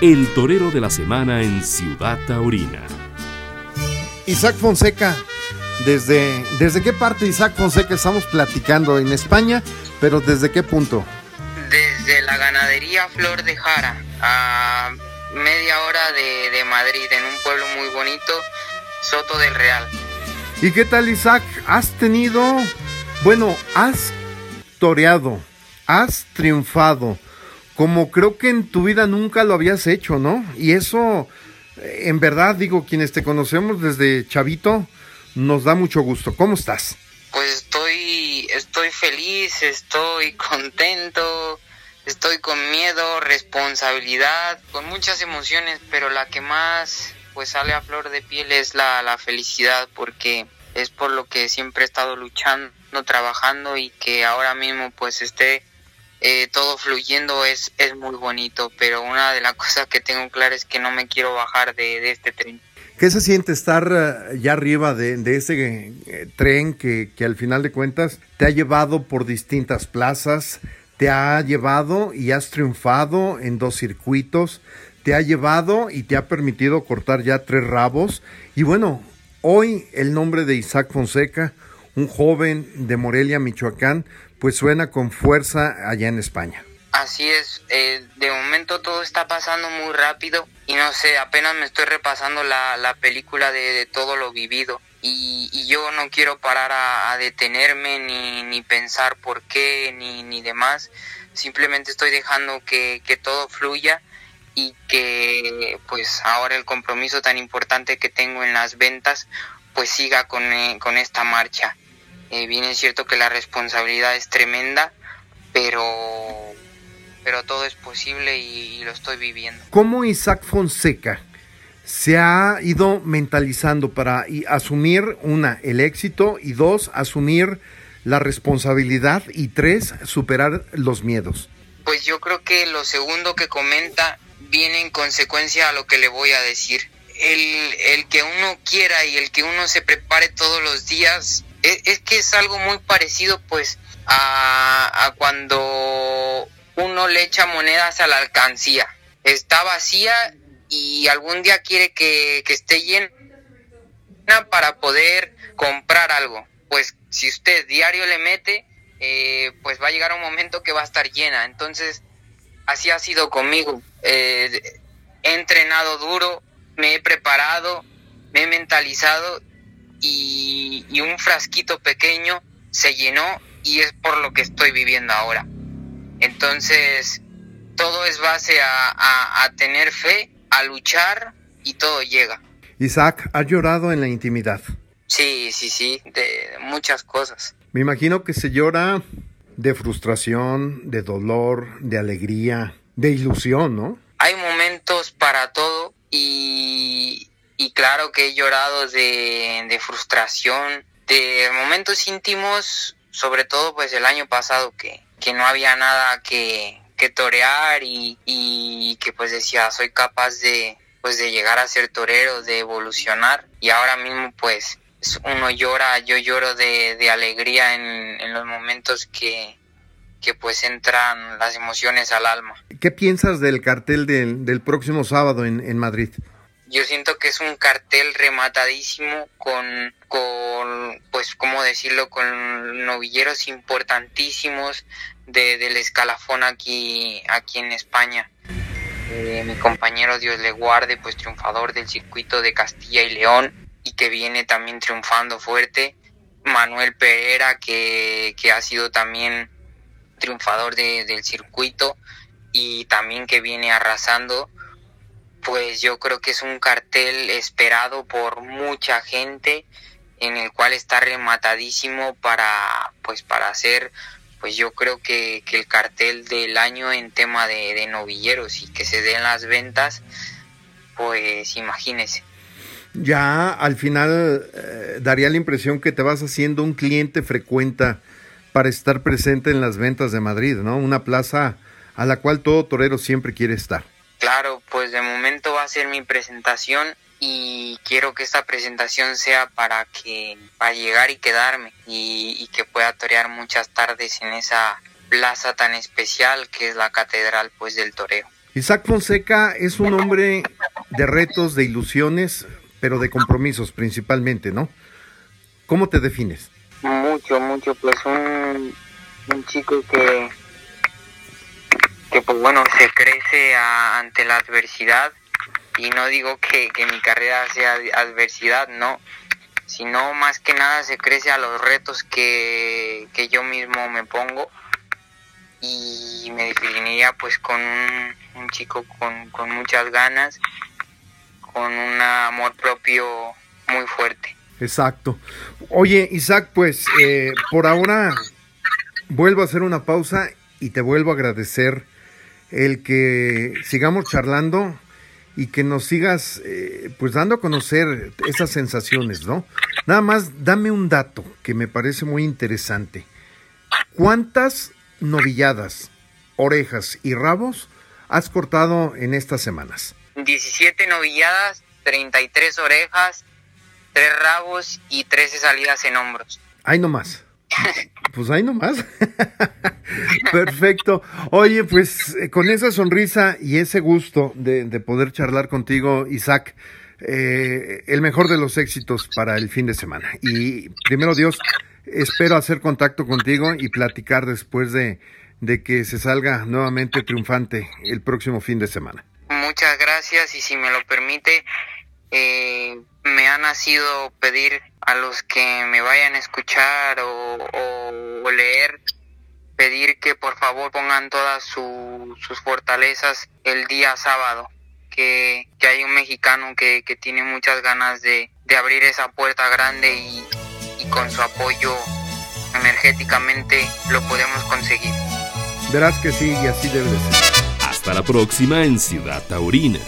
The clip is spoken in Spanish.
el torero de la semana en Ciudad Taurina. Isaac Fonseca, ¿desde, ¿desde qué parte Isaac Fonseca estamos platicando en España? Pero ¿desde qué punto? Desde la ganadería Flor de Jara, a media hora de, de Madrid, en un pueblo muy bonito, Soto del Real. ¿Y qué tal Isaac? ¿Has tenido, bueno, has toreado, has triunfado? Como creo que en tu vida nunca lo habías hecho, ¿no? Y eso, eh, en verdad, digo, quienes te conocemos desde chavito, nos da mucho gusto. ¿Cómo estás? Pues estoy, estoy feliz, estoy contento, estoy con miedo, responsabilidad, con muchas emociones, pero la que más pues sale a flor de piel es la, la felicidad, porque es por lo que siempre he estado luchando, trabajando y que ahora mismo pues esté eh, todo fluyendo es, es muy bonito, pero una de las cosas que tengo clara es que no me quiero bajar de, este tren. ¿Qué se siente estar eh, ya arriba de, ese eh, tren que, que, al final de cuentas te ha llevado por distintas plazas, te ha llevado y has triunfado en dos circuitos, te ha llevado y te ha permitido cortar ya tres rabos? Y bueno, hoy el nombre de Isaac Fonseca, un joven de Morelia, Michoacán, pues suena con fuerza allá en España. Así es, eh, de momento todo está pasando muy rápido y no sé, apenas me estoy repasando la, película de, todo lo vivido y, yo no quiero parar a, detenerme ni, ni, pensar por qué ni, ni demás, simplemente estoy dejando que, que todo fluya y que pues ahora el compromiso tan importante que tengo en las ventas pues siga con, eh, con esta marcha. Eh, bien es cierto que la responsabilidad es tremenda, pero, pero todo es posible y, lo estoy viviendo. ¿Cómo Isaac Fonseca se ha ido mentalizando para asumir, una, el éxito y dos, asumir la responsabilidad y tres, superar los miedos? Pues yo creo que lo segundo que comenta viene en consecuencia a lo que le voy a decir. El, el que uno quiera y el que uno se prepare todos los días es, que es algo muy parecido pues a, cuando uno le echa monedas a la alcancía. Está vacía y algún día quiere que, esté llena para poder comprar algo. Pues si usted diario le mete, eh, pues va a llegar un momento que va a estar llena. Entonces, así ha sido conmigo. Eh, he entrenado duro, me he preparado, me he mentalizado y, un frasquito pequeño se llenó y es por lo que estoy viviendo ahora. Entonces, todo es base a, tener fe, a luchar y todo llega. Isaac, ¿has llorado en la intimidad? Sí, sí, sí, de muchas cosas. Me imagino que se llora de frustración, de dolor, de alegría, de ilusión, ¿no? Hay momentos para todo y claro que he llorado de, frustración, de momentos íntimos, sobre todo pues el año pasado que, que no había nada que, que torear y, y, que pues decía soy capaz de pues de llegar a ser torero, de evolucionar y ahora mismo pues uno llora, yo lloro de, de alegría en, en, los momentos que, que pues entran las emociones al alma. ¿Qué piensas del cartel del, del próximo sábado en, en Madrid? Yo siento que es un cartel rematadísimo con, con pues, ¿cómo decirlo? Con novilleros importantísimos de, del escalafón aquí, aquí en España. Eh, mi compañero Dios le guarde, pues triunfador del circuito de Castilla y León y que viene también triunfando fuerte. Manuel Pereira, que, que ha sido también triunfador de, del circuito y también que viene arrasando pues yo creo que es un cartel esperado por mucha gente en el cual está rematadísimo para pues para hacer pues yo creo que, el cartel del año en tema de, novilleros y que se den las ventas pues imagínese ya al final eh, daría la impresión que te vas haciendo un cliente frecuente para estar presente en las ventas de Madrid, ¿no? Una plaza a la cual todo torero siempre quiere estar. Claro, pues de momento va a ser mi presentación y quiero que esta presentación sea para que para llegar y quedarme y, que pueda torear muchas tardes en esa plaza tan especial que es la catedral pues del toreo. Isaac Fonseca es un hombre de retos, de ilusiones, pero de compromisos principalmente, ¿no? ¿Cómo te defines? Mucho, mucho, pues un, un chico que, que pues bueno, se crece ante la adversidad y no digo que, que mi carrera sea adversidad, no, sino más que nada se crece a los retos que, que yo mismo me pongo y me definiría pues con un, chico con, con, muchas ganas, con un amor propio muy fuerte. Exacto. Oye, Isaac, pues eh, por ahora vuelvo a hacer una pausa y te vuelvo a agradecer el que sigamos charlando y que nos sigas eh, pues dando a conocer esas sensaciones, ¿no? Nada más dame un dato que me parece muy interesante. ¿Cuántas novilladas, orejas y rabos has cortado en estas semanas? 17 novilladas, 33 orejas, 3 rabos y 13 salidas en hombros. Ahí nomás. Pues ahí nomás. Perfecto. Oye, pues eh, con esa sonrisa y ese gusto de, poder charlar contigo, Isaac, eh, el mejor de los éxitos para el fin de semana. Y primero Dios, espero hacer contacto contigo y platicar después de, que se salga nuevamente triunfante el próximo fin de semana. Muchas gracias y si me lo permite, eh, me ha nacido pedir a los que me vayan a escuchar o, leer, pedir que por favor pongan todas sus fortalezas el día sábado, que, hay un mexicano que, tiene muchas ganas de, de abrir esa puerta grande y, con su apoyo energéticamente lo podemos conseguir. Verás que sí, y así debe de ser. Hasta la próxima en Ciudad Taurina.